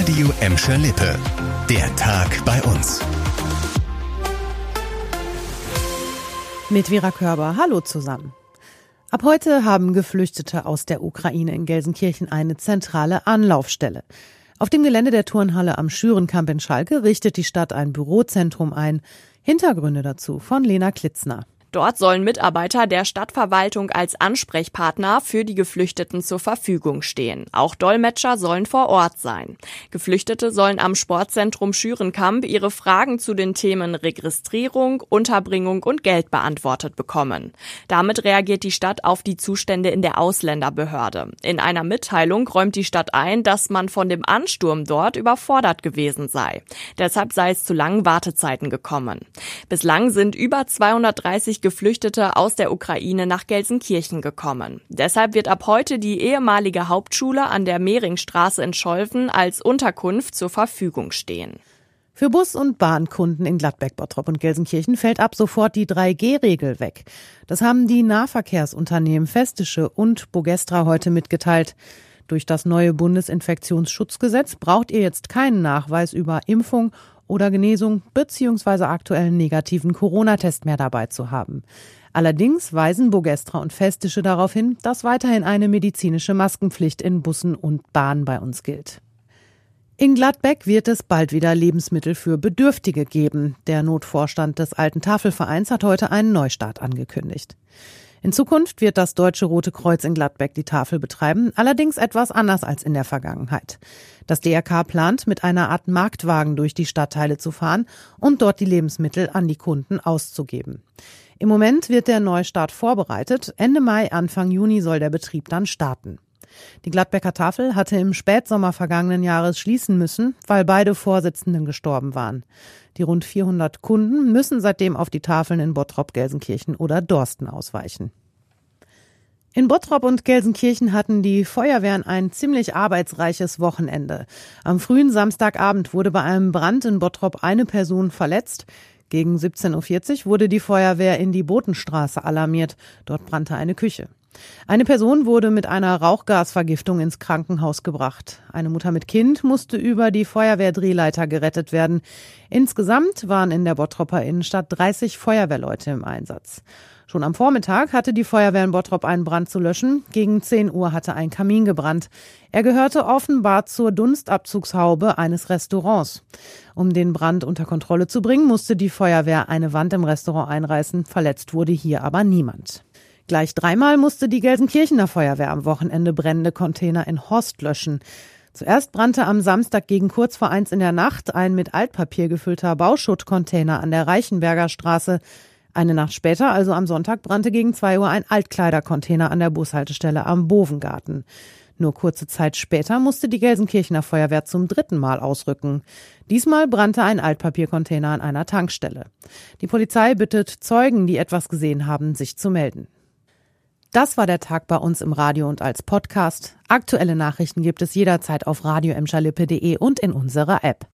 Radio Emscher Lippe. Der Tag bei uns. Mit Vera Körber. Hallo zusammen. Ab heute haben Geflüchtete aus der Ukraine in Gelsenkirchen eine zentrale Anlaufstelle. Auf dem Gelände der Turnhalle am Schürenkamp in Schalke richtet die Stadt ein Bürozentrum ein. Hintergründe dazu von Lena Klitzner. Dort sollen Mitarbeiter der Stadtverwaltung als Ansprechpartner für die Geflüchteten zur Verfügung stehen. Auch Dolmetscher sollen vor Ort sein. Geflüchtete sollen am Sportzentrum Schürenkamp ihre Fragen zu den Themen Registrierung, Unterbringung und Geld beantwortet bekommen. Damit reagiert die Stadt auf die Zustände in der Ausländerbehörde. In einer Mitteilung räumt die Stadt ein, dass man von dem Ansturm dort überfordert gewesen sei. Deshalb sei es zu langen Wartezeiten gekommen. Bislang sind über 230 Geflüchtete aus der Ukraine nach Gelsenkirchen gekommen. Deshalb wird ab heute die ehemalige Hauptschule an der Mehringstraße in Scholven als Unterkunft zur Verfügung stehen. Für Bus- und Bahnkunden in Gladbeck, Bottrop und Gelsenkirchen fällt ab sofort die 3G-Regel weg. Das haben die Nahverkehrsunternehmen Festische und Bogestra heute mitgeteilt. Durch das neue Bundesinfektionsschutzgesetz braucht ihr jetzt keinen Nachweis über Impfung oder Genesung bzw. aktuellen negativen Corona-Test mehr dabei zu haben. Allerdings weisen Bogestra und Festische darauf hin, dass weiterhin eine medizinische Maskenpflicht in Bussen und Bahnen bei uns gilt. In Gladbeck wird es bald wieder Lebensmittel für Bedürftige geben. Der Notvorstand des Alten Tafelvereins hat heute einen Neustart angekündigt. In Zukunft wird das Deutsche Rote Kreuz in Gladbeck die Tafel betreiben, allerdings etwas anders als in der Vergangenheit. Das DRK plant, mit einer Art Marktwagen durch die Stadtteile zu fahren und dort die Lebensmittel an die Kunden auszugeben. Im Moment wird der Neustart vorbereitet. Ende Mai, Anfang Juni soll der Betrieb dann starten. Die Gladbecker Tafel hatte im Spätsommer vergangenen Jahres schließen müssen, weil beide Vorsitzenden gestorben waren. Die rund 400 Kunden müssen seitdem auf die Tafeln in Bottrop, Gelsenkirchen oder Dorsten ausweichen. In Bottrop und Gelsenkirchen hatten die Feuerwehren ein ziemlich arbeitsreiches Wochenende. Am frühen Samstagabend wurde bei einem Brand in Bottrop eine Person verletzt. Gegen 17.40 Uhr wurde die Feuerwehr in die Botenstraße alarmiert. Dort brannte eine Küche. Eine Person wurde mit einer Rauchgasvergiftung ins Krankenhaus gebracht. Eine Mutter mit Kind musste über die Feuerwehrdrehleiter gerettet werden. Insgesamt waren in der Bottropper Innenstadt 30 Feuerwehrleute im Einsatz. Schon am Vormittag hatte die Feuerwehr in Bottrop einen Brand zu löschen. Gegen 10 Uhr hatte ein Kamin gebrannt. Er gehörte offenbar zur Dunstabzugshaube eines Restaurants. Um den Brand unter Kontrolle zu bringen, musste die Feuerwehr eine Wand im Restaurant einreißen. Verletzt wurde hier aber niemand. Gleich dreimal musste die Gelsenkirchener Feuerwehr am Wochenende brennende Container in Horst löschen. Zuerst brannte am Samstag gegen kurz vor eins in der Nacht ein mit Altpapier gefüllter Bauschuttcontainer an der Reichenberger Straße. Eine Nacht später, also am Sonntag, brannte gegen zwei Uhr ein Altkleidercontainer an der Bushaltestelle am Bovengarten. Nur kurze Zeit später musste die Gelsenkirchener Feuerwehr zum dritten Mal ausrücken. Diesmal brannte ein Altpapiercontainer an einer Tankstelle. Die Polizei bittet Zeugen, die etwas gesehen haben, sich zu melden. Das war der Tag bei uns im Radio und als Podcast. Aktuelle Nachrichten gibt es jederzeit auf radioemschalippe.de und in unserer App.